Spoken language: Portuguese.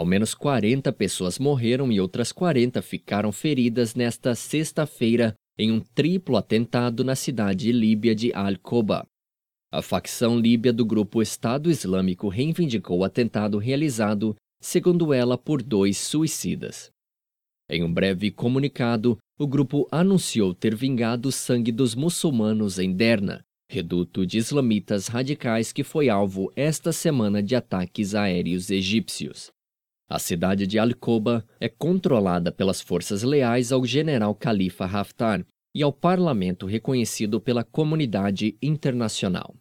Ao menos 40 pessoas morreram e outras 40 ficaram feridas nesta sexta-feira em um triplo atentado na cidade líbia de Al-Qoba. A facção líbia do grupo Estado Islâmico reivindicou o atentado realizado, segundo ela, por dois suicidas. Em um breve comunicado, o grupo anunciou ter vingado o sangue dos muçulmanos em Derna, reduto de islamitas radicais que foi alvo esta semana de ataques aéreos egípcios. A cidade de Al-Qoba é controlada pelas forças leais ao general Khalifa Haftar e ao parlamento reconhecido pela comunidade internacional.